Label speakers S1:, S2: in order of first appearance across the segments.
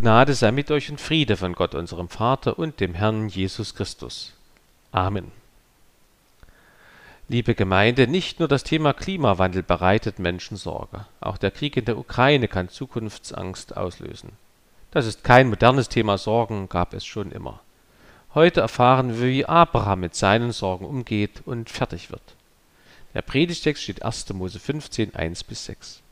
S1: Gnade sei mit euch und Friede von Gott unserem Vater und dem Herrn Jesus Christus. Amen. Liebe Gemeinde, nicht nur das Thema Klimawandel bereitet Menschen Sorge. Auch der Krieg in der Ukraine kann Zukunftsangst auslösen. Das ist kein modernes Thema Sorgen, gab es schon immer. Heute erfahren wir, wie Abraham mit seinen Sorgen umgeht und fertig wird. Der Predigtext steht 1. Mose 15, 1 bis 6.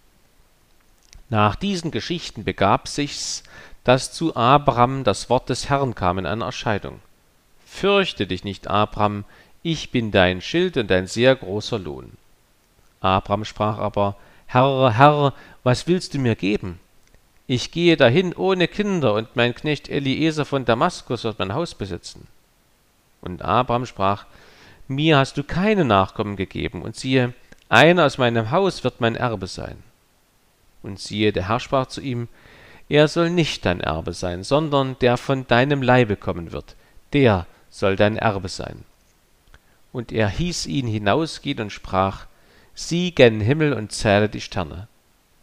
S1: Nach diesen Geschichten begab sich's, dass zu Abraham das Wort des Herrn kam in einer Erscheinung. Fürchte dich nicht, Abraham, ich bin dein Schild und dein sehr großer Lohn. Abraham sprach aber, Herr, Herr, was willst du mir geben? Ich gehe dahin ohne Kinder, und mein Knecht Eliezer von Damaskus wird mein Haus besitzen. Und Abraham sprach, Mir hast du keine Nachkommen gegeben, und siehe, einer aus meinem Haus wird mein Erbe sein. Und siehe, der Herr sprach zu ihm, Er soll nicht dein Erbe sein, sondern der von deinem Leibe kommen wird, der soll dein Erbe sein. Und er hieß ihn hinausgehen und sprach, Sieh gen Himmel und zähle die Sterne.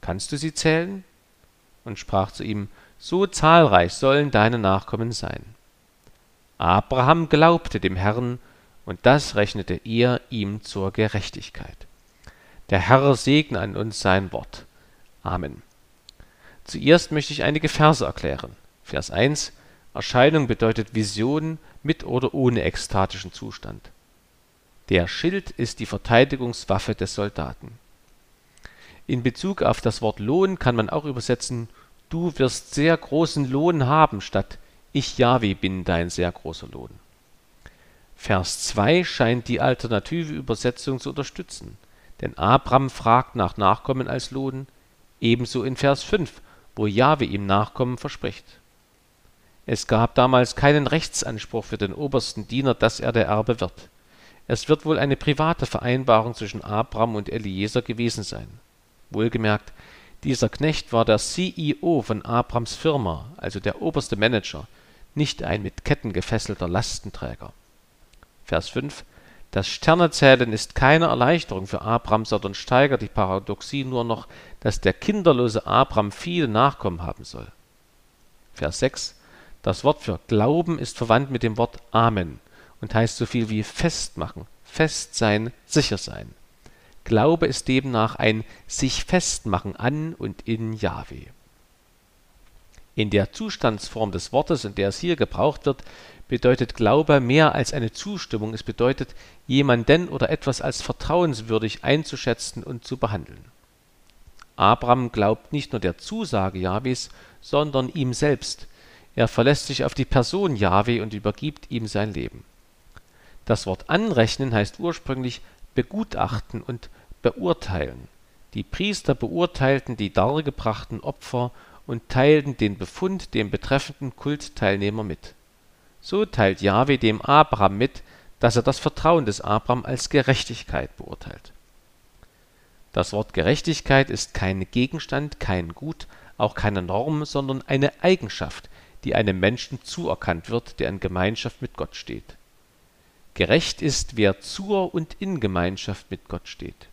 S1: Kannst du sie zählen? Und sprach zu ihm, So zahlreich sollen deine Nachkommen sein. Abraham glaubte dem Herrn, und das rechnete er ihm zur Gerechtigkeit. Der Herr segne an uns sein Wort. Amen. Zuerst möchte ich einige Verse erklären. Vers 1 Erscheinung bedeutet Vision mit oder ohne ekstatischen Zustand. Der Schild ist die Verteidigungswaffe des Soldaten. In Bezug auf das Wort Lohn kann man auch übersetzen, du wirst sehr großen Lohn haben, statt ich Jahwe bin dein sehr großer Lohn. Vers 2 scheint die alternative Übersetzung zu unterstützen, denn Abraham fragt nach Nachkommen als Lohn, ebenso in Vers 5, wo Jahwe ihm Nachkommen verspricht. Es gab damals keinen Rechtsanspruch für den obersten Diener, dass er der Erbe wird. Es wird wohl eine private Vereinbarung zwischen Abraham und Eliezer gewesen sein. Wohlgemerkt, dieser Knecht war der CEO von Abrams Firma, also der oberste Manager, nicht ein mit Ketten gefesselter Lastenträger. Vers 5 Das Sternezählen ist keine Erleichterung für Abraham, sondern steigert die Paradoxie nur noch, dass der kinderlose Abraham viele Nachkommen haben soll. Vers 6 Das Wort für Glauben ist verwandt mit dem Wort Amen und heißt so viel wie festmachen, fest sein, sicher sein. Glaube ist demnach ein sich festmachen an und in Jahwe. In der Zustandsform des Wortes, in der es hier gebraucht wird, bedeutet Glaube mehr als eine Zustimmung. Es bedeutet, jemanden oder etwas als vertrauenswürdig einzuschätzen und zu behandeln. Abraham glaubt nicht nur der Zusage Jahwes, sondern ihm selbst. Er verlässt sich auf die Person Jahwe und übergibt ihm sein Leben. Das Wort anrechnen heißt ursprünglich begutachten und beurteilen. Die Priester beurteilten die dargebrachten Opfer und teilten den Befund dem betreffenden Kultteilnehmer mit. So teilt Jahwe dem Abraham mit, dass er das Vertrauen des Abraham als Gerechtigkeit beurteilt. Das Wort Gerechtigkeit ist kein Gegenstand, kein Gut, auch keine Norm, sondern eine Eigenschaft, die einem Menschen zuerkannt wird, der in Gemeinschaft mit Gott steht. Gerecht ist, wer zur und in Gemeinschaft mit Gott steht.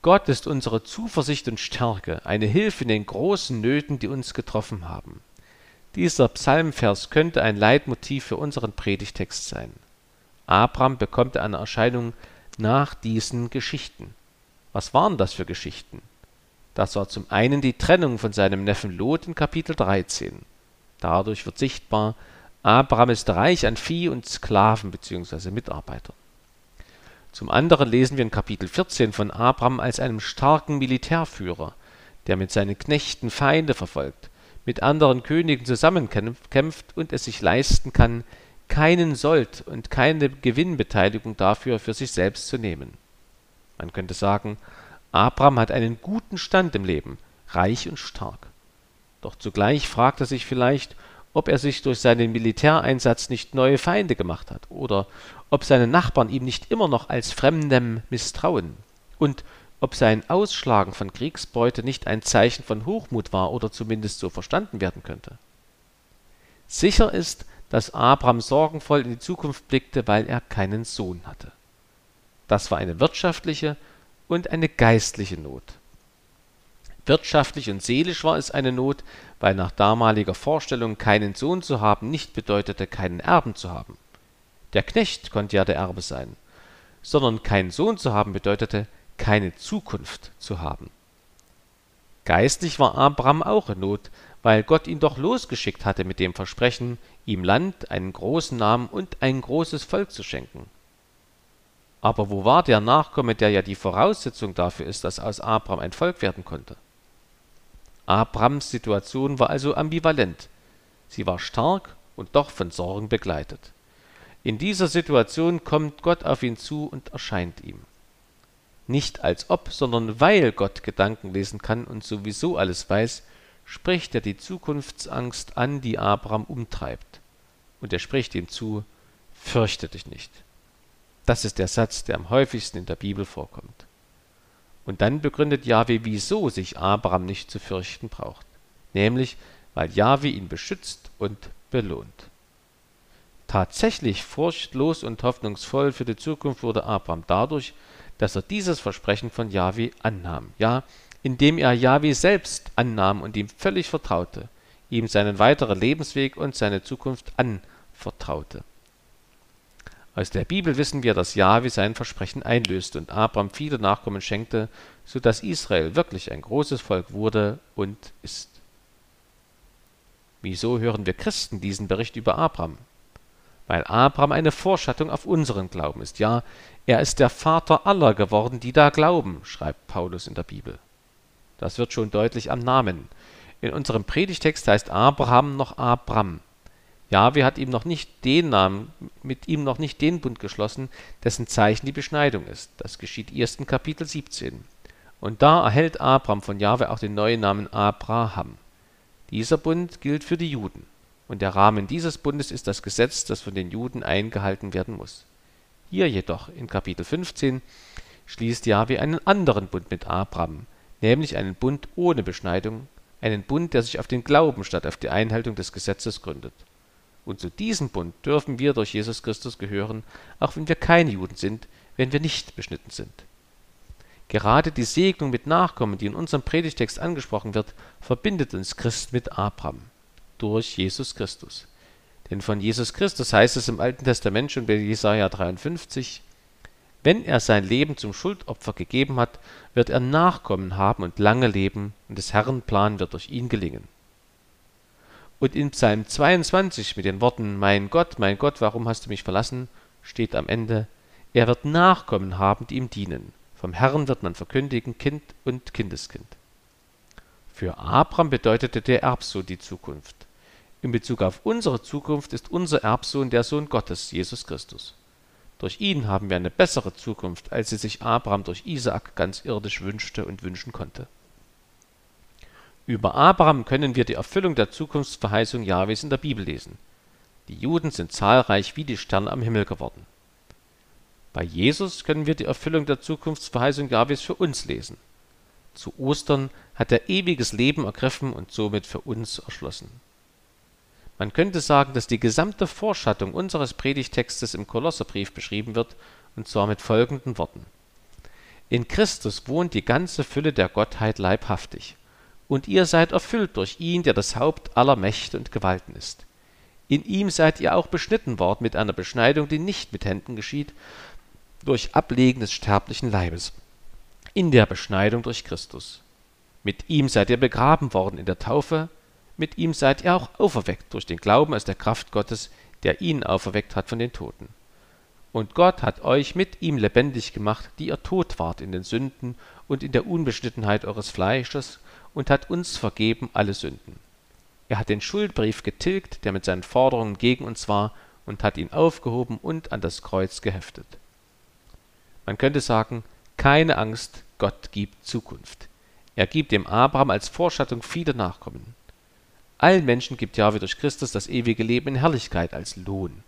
S1: Gott ist unsere Zuversicht und Stärke, eine Hilfe in den großen Nöten, die uns getroffen haben. Dieser Psalmvers könnte ein Leitmotiv für unseren Predigtext sein. Abraham bekommt eine Erscheinung nach diesen Geschichten. Was waren das für Geschichten? Das war zum einen die Trennung von seinem Neffen Lot in Kapitel 13. Dadurch wird sichtbar, Abraham ist reich an Vieh und Sklaven bzw. Mitarbeitern. Zum anderen lesen wir in Kapitel 14 von Abraham als einem starken Militärführer, der mit seinen Knechten Feinde verfolgt, mit anderen Königen zusammenkämpft und es sich leisten kann, keinen Sold und keine Gewinnbeteiligung dafür für sich selbst zu nehmen. Man könnte sagen, Abraham hat einen guten Stand im Leben, reich und stark. Doch zugleich fragt er sich vielleicht, ob er sich durch seinen Militäreinsatz nicht neue Feinde gemacht hat oder ob seine Nachbarn ihm nicht immer noch als Fremdem misstrauen und ob sein Ausschlagen von Kriegsbeute nicht ein Zeichen von Hochmut war oder zumindest so verstanden werden könnte. Sicher ist, dass Abraham sorgenvoll in die Zukunft blickte, weil er keinen Sohn hatte. Das war eine wirtschaftliche und eine geistliche Not. Wirtschaftlich und seelisch war es eine Not, weil nach damaliger Vorstellung keinen Sohn zu haben nicht bedeutete, keinen Erben zu haben. Der Knecht konnte ja der Erbe sein, sondern keinen Sohn zu haben bedeutete, keine Zukunft zu haben. Geistlich war Abraham auch in Not, weil Gott ihn doch losgeschickt hatte mit dem Versprechen, ihm Land, einen großen Namen und ein großes Volk zu schenken. Aber wo war der Nachkomme, der ja die Voraussetzung dafür ist, dass aus Abraham ein Volk werden konnte? Abrams Situation war also ambivalent. Sie war stark und doch von Sorgen begleitet. In dieser Situation kommt Gott auf ihn zu und erscheint ihm. Nicht als ob, sondern weil Gott Gedanken lesen kann und sowieso alles weiß, spricht er die Zukunftsangst an, die Abraham umtreibt. Und er spricht ihm zu, fürchte dich nicht. Das ist der Satz, der am häufigsten in der Bibel vorkommt. Und dann begründet Jahwe, wieso sich Abraham nicht zu fürchten braucht. Nämlich, weil Jahwe ihn beschützt und belohnt. Tatsächlich furchtlos und hoffnungsvoll für die Zukunft wurde Abraham dadurch, dass er dieses Versprechen von Jahwe annahm. Ja, indem er Jahwe selbst annahm und ihm völlig vertraute, ihm seinen weiteren Lebensweg und seine Zukunft anvertraute. Aus der Bibel wissen wir, dass Jahwe sein Versprechen einlöste und Abraham viele Nachkommen schenkte, so dass Israel wirklich ein großes Volk wurde und ist. Wieso hören wir Christen diesen Bericht über Abraham? Weil Abraham eine Vorschattung auf unseren Glauben ist. Ja, er ist der Vater aller geworden, die da glauben, schreibt Paulus in der Bibel. Das wird schon deutlich am Namen. In unserem Predigtext heißt Abraham noch Abram. Jahwe hat ihm noch nicht den Namen, mit ihm noch nicht den Bund geschlossen, dessen Zeichen die Beschneidung ist. Das geschieht erst in Kapitel 17. Und da erhält Abraham von Jahwe auch den neuen Namen Abraham. Dieser Bund gilt für die Juden. Und der Rahmen dieses Bundes ist das Gesetz, das von den Juden eingehalten werden muss. Hier jedoch, in Kapitel 15, schließt Jahwe einen anderen Bund mit Abraham, nämlich einen Bund ohne Beschneidung, einen Bund, der sich auf den Glauben statt auf die Einhaltung des Gesetzes gründet. Und zu diesem Bund dürfen wir durch Jesus Christus gehören, auch wenn wir keine Juden sind, wenn wir nicht beschnitten sind. Gerade die Segnung mit Nachkommen, die in unserem Predigtext angesprochen wird, verbindet uns Christ mit Abraham durch Jesus Christus. Denn von Jesus Christus heißt es im Alten Testament schon bei Jesaja 53, wenn er sein Leben zum Schuldopfer gegeben hat, wird er Nachkommen haben und lange leben, und des Herrn Plan wird durch ihn gelingen. Und in Psalm 22 mit den Worten Mein Gott, mein Gott, warum hast du mich verlassen? steht am Ende Er wird Nachkommen haben, die ihm dienen. Vom Herrn wird man verkündigen, Kind und Kindeskind. Für Abraham bedeutete der Erbsohn die Zukunft. In Bezug auf unsere Zukunft ist unser Erbsohn der Sohn Gottes, Jesus Christus. Durch ihn haben wir eine bessere Zukunft, als sie sich Abraham durch Isaak ganz irdisch wünschte und wünschen konnte. Über Abraham können wir die Erfüllung der Zukunftsverheißung Jahwes in der Bibel lesen. Die Juden sind zahlreich wie die Sterne am Himmel geworden. Bei Jesus können wir die Erfüllung der Zukunftsverheißung Jahwes für uns lesen. Zu Ostern hat er ewiges Leben ergriffen und somit für uns erschlossen. Man könnte sagen, dass die gesamte Vorschattung unseres Predigtextes im Kolosserbrief beschrieben wird, und zwar mit folgenden Worten. In Christus wohnt die ganze Fülle der Gottheit leibhaftig und ihr seid erfüllt durch ihn, der das Haupt aller Mächte und Gewalten ist. In ihm seid ihr auch beschnitten worden mit einer Beschneidung, die nicht mit Händen geschieht, durch Ablegen des sterblichen Leibes, in der Beschneidung durch Christus. Mit ihm seid ihr begraben worden in der Taufe, mit ihm seid ihr auch auferweckt durch den Glauben aus der Kraft Gottes, der ihn auferweckt hat von den Toten. Und Gott hat euch mit ihm lebendig gemacht, die ihr tot wart in den Sünden und in der Unbeschnittenheit eures Fleisches, und hat uns vergeben alle Sünden. Er hat den Schuldbrief getilgt, der mit seinen Forderungen gegen uns war, und hat ihn aufgehoben und an das Kreuz geheftet. Man könnte sagen, keine Angst, Gott gibt Zukunft. Er gibt dem Abraham als Vorschattung viele Nachkommen. Allen Menschen gibt Jahwe durch Christus das ewige Leben in Herrlichkeit als Lohn.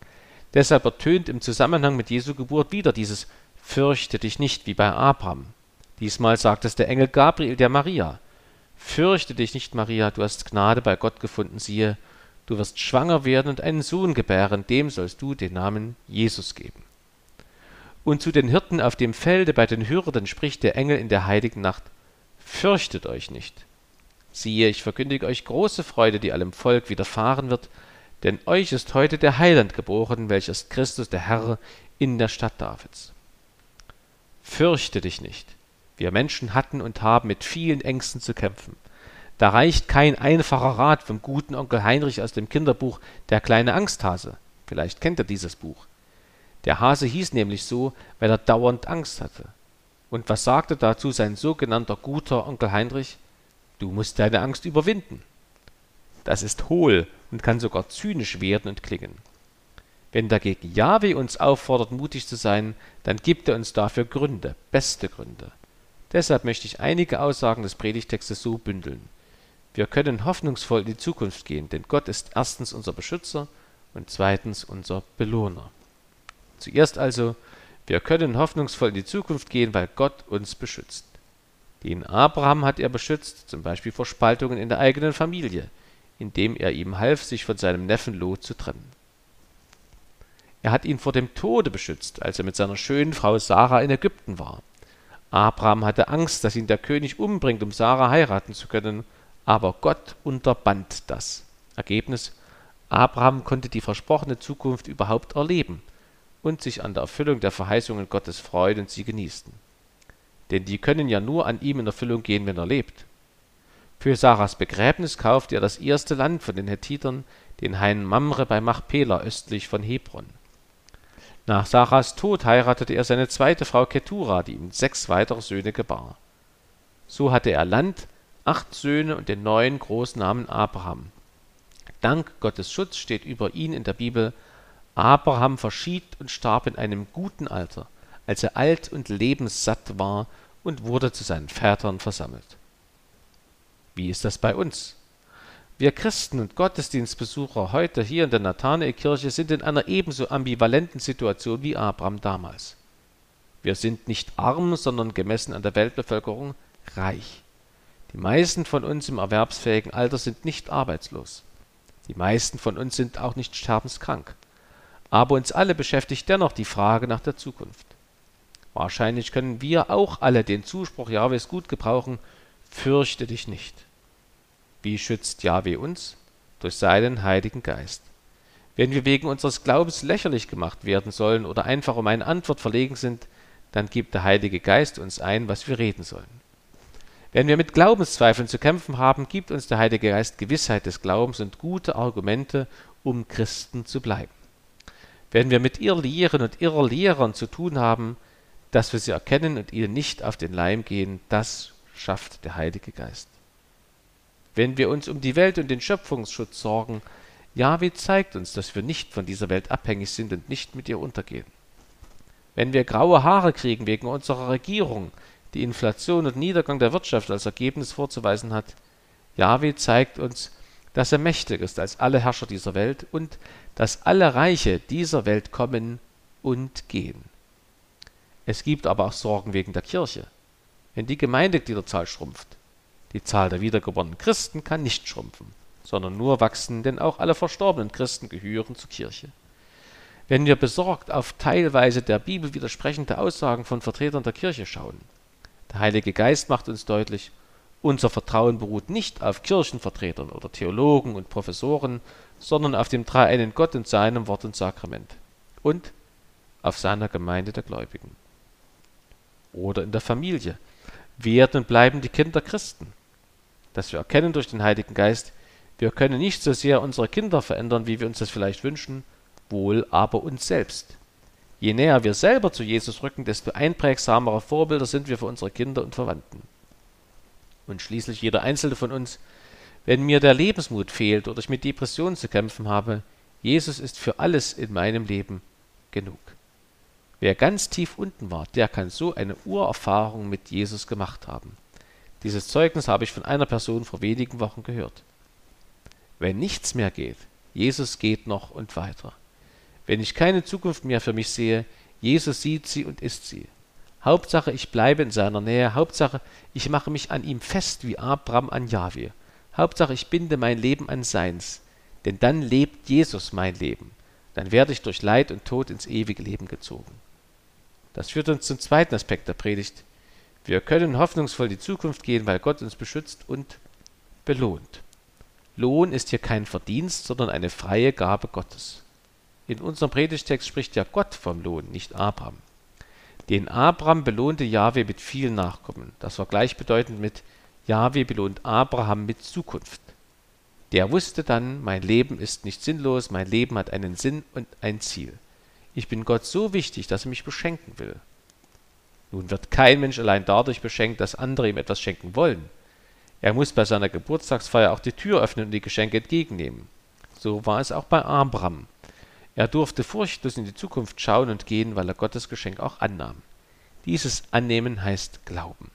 S1: Deshalb ertönt im Zusammenhang mit Jesu Geburt wieder dieses Fürchte dich nicht wie bei Abraham. Diesmal sagt es der Engel Gabriel der Maria. Fürchte dich nicht, Maria, du hast Gnade bei Gott gefunden, siehe, du wirst schwanger werden und einen Sohn gebären, dem sollst du den Namen Jesus geben. Und zu den Hirten auf dem Felde bei den Hürden spricht der Engel in der heiligen Nacht, Fürchtet euch nicht, Siehe, ich verkündige euch große Freude, die allem Volk widerfahren wird, denn euch ist heute der Heiland geboren, welcher ist Christus der Herr in der Stadt Davids. Fürchte dich nicht. Wir Menschen hatten und haben mit vielen Ängsten zu kämpfen. Da reicht kein einfacher Rat vom guten Onkel Heinrich aus dem Kinderbuch Der kleine Angsthase. Vielleicht kennt ihr dieses Buch. Der Hase hieß nämlich so, weil er dauernd Angst hatte. Und was sagte dazu sein sogenannter guter Onkel Heinrich? Du musst deine Angst überwinden. Das ist hohl und kann sogar zynisch werden und klingen. Wenn dagegen Jahwe uns auffordert, mutig zu sein, dann gibt er uns dafür Gründe, beste Gründe. Deshalb möchte ich einige Aussagen des Predigtextes so bündeln. Wir können hoffnungsvoll in die Zukunft gehen, denn Gott ist erstens unser Beschützer und zweitens unser Belohner. Zuerst also, wir können hoffnungsvoll in die Zukunft gehen, weil Gott uns beschützt. Den Abraham hat er beschützt, zum Beispiel vor Spaltungen in der eigenen Familie, indem er ihm half, sich von seinem Neffen Lot zu trennen. Er hat ihn vor dem Tode beschützt, als er mit seiner schönen Frau Sarah in Ägypten war. Abraham hatte Angst, dass ihn der König umbringt, um Sarah heiraten zu können, aber Gott unterband das. Ergebnis Abraham konnte die versprochene Zukunft überhaupt erleben und sich an der Erfüllung der Verheißungen Gottes freuen und sie genießen. Denn die können ja nur an ihm in Erfüllung gehen, wenn er lebt. Für Sarahs Begräbnis kaufte er das erste Land von den Hethitern, den Hain Mamre bei Machpela östlich von Hebron. Nach Sarahs Tod heiratete er seine zweite Frau Ketura, die ihm sechs weitere Söhne gebar. So hatte er Land, acht Söhne und den neuen Großnamen Abraham. Dank Gottes Schutz steht über ihn in der Bibel, Abraham verschied und starb in einem guten Alter, als er alt und lebenssatt war und wurde zu seinen Vätern versammelt. Wie ist das bei uns? Wir Christen und Gottesdienstbesucher heute hier in der Nathanaelkirche sind in einer ebenso ambivalenten Situation wie Abraham damals. Wir sind nicht arm, sondern gemessen an der Weltbevölkerung reich. Die meisten von uns im erwerbsfähigen Alter sind nicht arbeitslos. Die meisten von uns sind auch nicht sterbenskrank. Aber uns alle beschäftigt dennoch die Frage nach der Zukunft. Wahrscheinlich können wir auch alle den Zuspruch Jahwes gut gebrauchen, fürchte dich nicht. Wie schützt Jahwe uns? Durch seinen Heiligen Geist. Wenn wir wegen unseres Glaubens lächerlich gemacht werden sollen oder einfach um eine Antwort verlegen sind, dann gibt der Heilige Geist uns ein, was wir reden sollen. Wenn wir mit Glaubenszweifeln zu kämpfen haben, gibt uns der Heilige Geist Gewissheit des Glaubens und gute Argumente, um Christen zu bleiben. Wenn wir mit Irrlehren und Irrlehrern zu tun haben, dass wir sie erkennen und ihnen nicht auf den Leim gehen, das schafft der Heilige Geist wenn wir uns um die Welt und den Schöpfungsschutz sorgen, Jahwe zeigt uns, dass wir nicht von dieser Welt abhängig sind und nicht mit ihr untergehen. Wenn wir graue Haare kriegen wegen unserer Regierung, die Inflation und Niedergang der Wirtschaft als Ergebnis vorzuweisen hat, Jahwe zeigt uns, dass er mächtig ist als alle Herrscher dieser Welt und dass alle Reiche dieser Welt kommen und gehen. Es gibt aber auch Sorgen wegen der Kirche. Wenn die Gemeindegliederzahl schrumpft, die Zahl der wiedergeborenen Christen kann nicht schrumpfen, sondern nur wachsen, denn auch alle verstorbenen Christen gehören zur Kirche. Wenn wir besorgt auf teilweise der Bibel widersprechende Aussagen von Vertretern der Kirche schauen, der Heilige Geist macht uns deutlich, unser Vertrauen beruht nicht auf Kirchenvertretern oder Theologen und Professoren, sondern auf dem dreieinen Gott und seinem Wort und Sakrament und auf seiner Gemeinde der Gläubigen. Oder in der Familie werden und bleiben die Kinder Christen dass wir erkennen durch den Heiligen Geist, wir können nicht so sehr unsere Kinder verändern, wie wir uns das vielleicht wünschen, wohl aber uns selbst. Je näher wir selber zu Jesus rücken, desto einprägsamere Vorbilder sind wir für unsere Kinder und Verwandten. Und schließlich jeder einzelne von uns, wenn mir der Lebensmut fehlt oder ich mit Depressionen zu kämpfen habe, Jesus ist für alles in meinem Leben genug. Wer ganz tief unten war, der kann so eine Urerfahrung mit Jesus gemacht haben. Dieses Zeugnis habe ich von einer Person vor wenigen Wochen gehört. Wenn nichts mehr geht, Jesus geht noch und weiter. Wenn ich keine Zukunft mehr für mich sehe, Jesus sieht sie und ist sie. Hauptsache, ich bleibe in seiner Nähe. Hauptsache, ich mache mich an ihm fest wie Abraham an Jahwe. Hauptsache, ich binde mein Leben an seins. Denn dann lebt Jesus mein Leben. Dann werde ich durch Leid und Tod ins ewige Leben gezogen. Das führt uns zum zweiten Aspekt der Predigt. Wir können hoffnungsvoll die Zukunft gehen, weil Gott uns beschützt und belohnt. Lohn ist hier kein Verdienst, sondern eine freie Gabe Gottes. In unserem Predigtext spricht ja Gott vom Lohn, nicht Abraham. Den Abraham belohnte Jahwe mit vielen Nachkommen. Das war gleichbedeutend mit Jahwe belohnt Abraham mit Zukunft. Der wusste dann, mein Leben ist nicht sinnlos, mein Leben hat einen Sinn und ein Ziel. Ich bin Gott so wichtig, dass er mich beschenken will. Nun wird kein Mensch allein dadurch beschenkt, dass andere ihm etwas schenken wollen. Er muss bei seiner Geburtstagsfeier auch die Tür öffnen und die Geschenke entgegennehmen. So war es auch bei Abraham. Er durfte furchtlos in die Zukunft schauen und gehen, weil er Gottes Geschenk auch annahm. Dieses Annehmen heißt Glauben.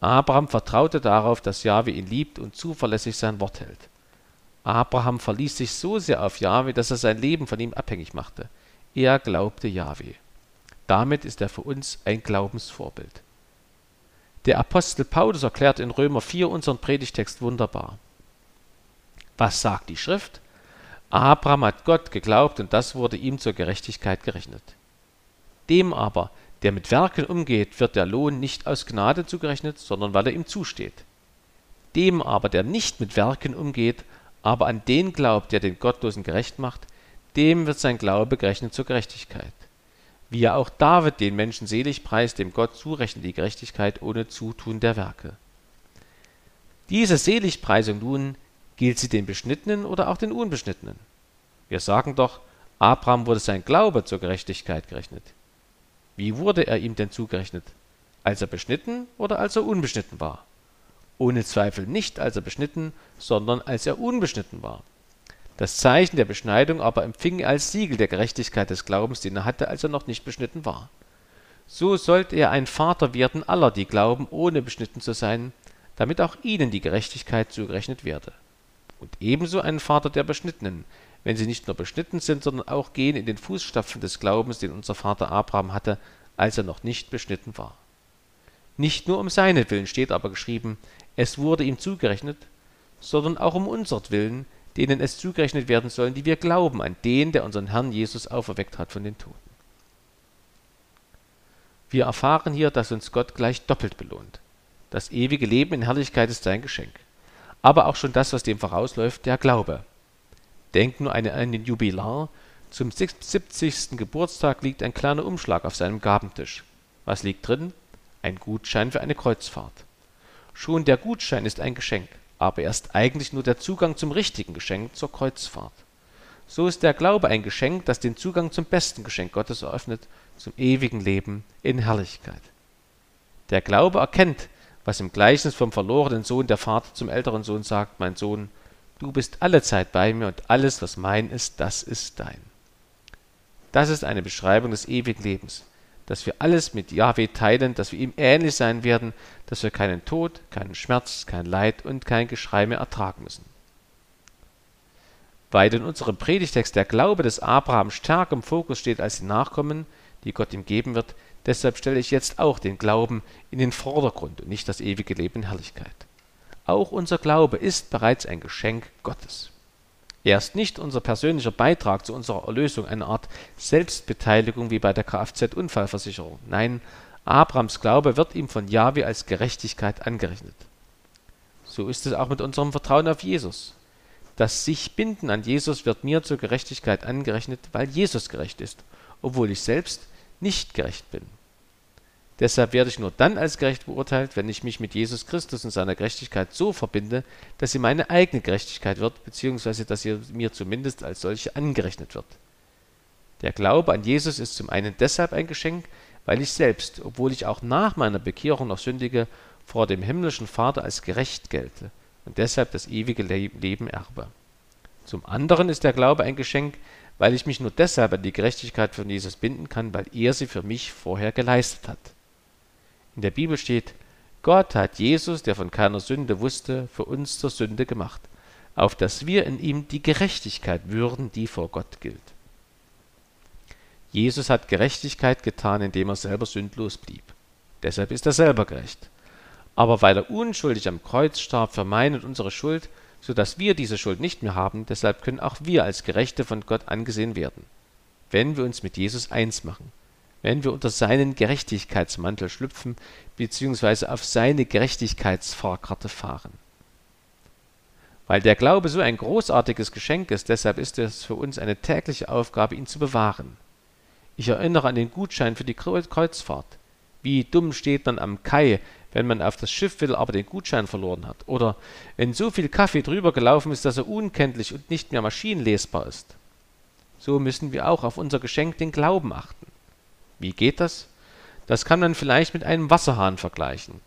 S1: Abraham vertraute darauf, dass Jahwe ihn liebt und zuverlässig sein Wort hält. Abraham verließ sich so sehr auf Jahwe, dass er sein Leben von ihm abhängig machte. Er glaubte Jahwe. Damit ist er für uns ein Glaubensvorbild. Der Apostel Paulus erklärt in Römer 4 unseren Predigtext wunderbar. Was sagt die Schrift? Abraham hat Gott geglaubt und das wurde ihm zur Gerechtigkeit gerechnet. Dem aber, der mit Werken umgeht, wird der Lohn nicht aus Gnade zugerechnet, sondern weil er ihm zusteht. Dem aber, der nicht mit Werken umgeht, aber an den glaubt, der den Gottlosen gerecht macht, dem wird sein Glaube gerechnet zur Gerechtigkeit. Wie ja auch David den Menschen selig preist, dem Gott zurechnet die Gerechtigkeit ohne Zutun der Werke. Diese Seligpreisung nun, gilt sie den Beschnittenen oder auch den Unbeschnittenen? Wir sagen doch, Abraham wurde sein Glaube zur Gerechtigkeit gerechnet. Wie wurde er ihm denn zugerechnet? Als er beschnitten oder als er unbeschnitten war? Ohne Zweifel nicht als er beschnitten, sondern als er unbeschnitten war. Das Zeichen der Beschneidung aber empfing er als Siegel der Gerechtigkeit des Glaubens, den er hatte, als er noch nicht beschnitten war. So sollte er ein Vater werden aller, die glauben, ohne beschnitten zu sein, damit auch ihnen die Gerechtigkeit zugerechnet werde. Und ebenso ein Vater der Beschnittenen, wenn sie nicht nur beschnitten sind, sondern auch gehen in den Fußstapfen des Glaubens, den unser Vater Abraham hatte, als er noch nicht beschnitten war. Nicht nur um seinetwillen steht aber geschrieben, es wurde ihm zugerechnet, sondern auch um unsertwillen, denen es zugerechnet werden sollen, die wir glauben an den, der unseren Herrn Jesus auferweckt hat von den Toten. Wir erfahren hier, dass uns Gott gleich doppelt belohnt. Das ewige Leben in Herrlichkeit ist sein Geschenk. Aber auch schon das, was dem vorausläuft, der Glaube. Denkt nur an den Jubilar. Zum 70. Geburtstag liegt ein kleiner Umschlag auf seinem Gabentisch. Was liegt drin? Ein Gutschein für eine Kreuzfahrt. Schon der Gutschein ist ein Geschenk aber er ist eigentlich nur der Zugang zum richtigen Geschenk, zur Kreuzfahrt. So ist der Glaube ein Geschenk, das den Zugang zum besten Geschenk Gottes eröffnet, zum ewigen Leben in Herrlichkeit. Der Glaube erkennt, was im Gleichnis vom verlorenen Sohn der Vater zum älteren Sohn sagt, mein Sohn, du bist alle Zeit bei mir und alles, was mein ist, das ist dein. Das ist eine Beschreibung des ewigen Lebens dass wir alles mit Yahweh teilen, dass wir ihm ähnlich sein werden, dass wir keinen Tod, keinen Schmerz, kein Leid und kein Geschrei mehr ertragen müssen. Weil in unserem Predigtext der Glaube des Abraham stärker im Fokus steht als die Nachkommen, die Gott ihm geben wird, deshalb stelle ich jetzt auch den Glauben in den Vordergrund und nicht das ewige Leben in Herrlichkeit. Auch unser Glaube ist bereits ein Geschenk Gottes. Er ist nicht unser persönlicher Beitrag zu unserer Erlösung, eine Art Selbstbeteiligung wie bei der Kfz-Unfallversicherung. Nein, Abrams Glaube wird ihm von Jahwe als Gerechtigkeit angerechnet. So ist es auch mit unserem Vertrauen auf Jesus. Das sich Binden an Jesus wird mir zur Gerechtigkeit angerechnet, weil Jesus gerecht ist, obwohl ich selbst nicht gerecht bin. Deshalb werde ich nur dann als gerecht beurteilt, wenn ich mich mit Jesus Christus und seiner Gerechtigkeit so verbinde, dass sie meine eigene Gerechtigkeit wird, beziehungsweise dass sie mir zumindest als solche angerechnet wird. Der Glaube an Jesus ist zum einen deshalb ein Geschenk, weil ich selbst, obwohl ich auch nach meiner Bekehrung noch sündige, vor dem himmlischen Vater als gerecht gelte und deshalb das ewige Leben erbe. Zum anderen ist der Glaube ein Geschenk, weil ich mich nur deshalb an die Gerechtigkeit von Jesus binden kann, weil er sie für mich vorher geleistet hat. In der Bibel steht, Gott hat Jesus, der von keiner Sünde wusste, für uns zur Sünde gemacht, auf dass wir in ihm die Gerechtigkeit würden, die vor Gott gilt. Jesus hat Gerechtigkeit getan, indem er selber sündlos blieb. Deshalb ist er selber gerecht. Aber weil er unschuldig am Kreuz starb für meine und unsere Schuld, so dass wir diese Schuld nicht mehr haben, deshalb können auch wir als Gerechte von Gott angesehen werden, wenn wir uns mit Jesus eins machen wenn wir unter seinen Gerechtigkeitsmantel schlüpfen bzw. auf seine Gerechtigkeitsfahrkarte fahren. Weil der Glaube so ein großartiges Geschenk ist, deshalb ist es für uns eine tägliche Aufgabe, ihn zu bewahren. Ich erinnere an den Gutschein für die Kreuzfahrt. Wie dumm steht man am Kai, wenn man auf das Schiff will, aber den Gutschein verloren hat. Oder wenn so viel Kaffee drüber gelaufen ist, dass er unkenntlich und nicht mehr maschinenlesbar ist. So müssen wir auch auf unser Geschenk, den Glauben, achten. Wie geht das? Das kann man vielleicht mit einem Wasserhahn vergleichen.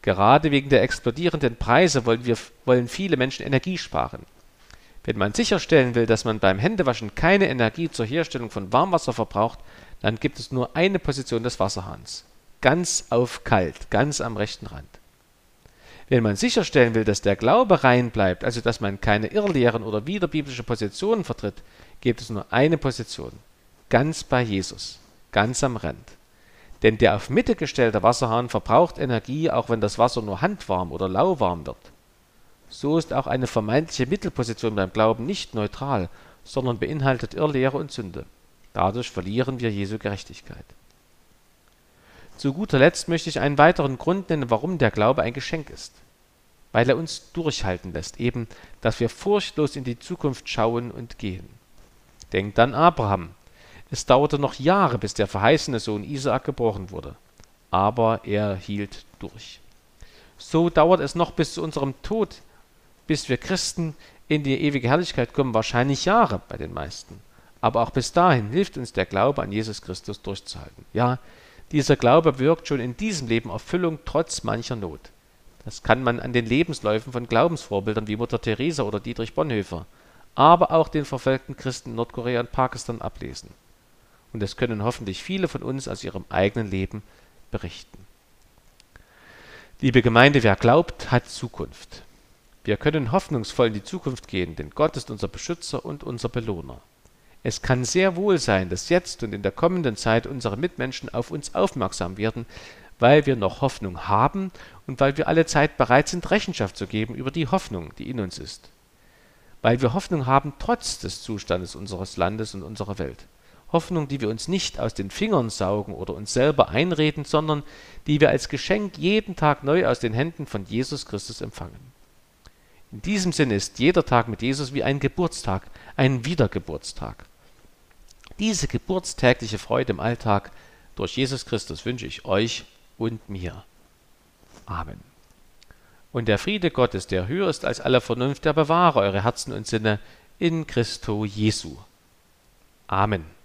S1: Gerade wegen der explodierenden Preise wollen, wir, wollen viele Menschen Energie sparen. Wenn man sicherstellen will, dass man beim Händewaschen keine Energie zur Herstellung von Warmwasser verbraucht, dann gibt es nur eine Position des Wasserhahns. Ganz auf kalt, ganz am rechten Rand. Wenn man sicherstellen will, dass der Glaube rein bleibt, also dass man keine Irrlehren oder widerbiblische Positionen vertritt, gibt es nur eine Position. Ganz bei Jesus, ganz am Rand. Denn der auf Mitte gestellte Wasserhahn verbraucht Energie, auch wenn das Wasser nur handwarm oder lauwarm wird. So ist auch eine vermeintliche Mittelposition beim Glauben nicht neutral, sondern beinhaltet Irrlehre und Sünde. Dadurch verlieren wir Jesu Gerechtigkeit. Zu guter Letzt möchte ich einen weiteren Grund nennen, warum der Glaube ein Geschenk ist. Weil er uns durchhalten lässt, eben, dass wir furchtlos in die Zukunft schauen und gehen. Denkt an Abraham, es dauerte noch Jahre, bis der verheißene Sohn Isaak geboren wurde. Aber er hielt durch. So dauert es noch bis zu unserem Tod, bis wir Christen in die ewige Herrlichkeit kommen, wahrscheinlich Jahre bei den meisten. Aber auch bis dahin hilft uns der Glaube an Jesus Christus durchzuhalten. Ja, dieser Glaube wirkt schon in diesem Leben Erfüllung trotz mancher Not. Das kann man an den Lebensläufen von Glaubensvorbildern wie Mutter Teresa oder Dietrich Bonhoeffer, aber auch den verfolgten Christen in Nordkorea und Pakistan ablesen und es können hoffentlich viele von uns aus ihrem eigenen Leben berichten. Liebe Gemeinde, wer glaubt, hat Zukunft. Wir können hoffnungsvoll in die Zukunft gehen, denn Gott ist unser Beschützer und unser Belohner. Es kann sehr wohl sein, dass jetzt und in der kommenden Zeit unsere Mitmenschen auf uns aufmerksam werden, weil wir noch Hoffnung haben und weil wir alle Zeit bereit sind, Rechenschaft zu geben über die Hoffnung, die in uns ist. Weil wir Hoffnung haben trotz des Zustandes unseres Landes und unserer Welt. Hoffnung, die wir uns nicht aus den Fingern saugen oder uns selber einreden, sondern die wir als Geschenk jeden Tag neu aus den Händen von Jesus Christus empfangen. In diesem Sinne ist jeder Tag mit Jesus wie ein Geburtstag, ein Wiedergeburtstag. Diese geburtstägliche Freude im Alltag durch Jesus Christus wünsche ich euch und mir. Amen. Und der Friede Gottes, der höher ist als alle Vernunft, der bewahre eure Herzen und Sinne in Christo Jesu. Amen.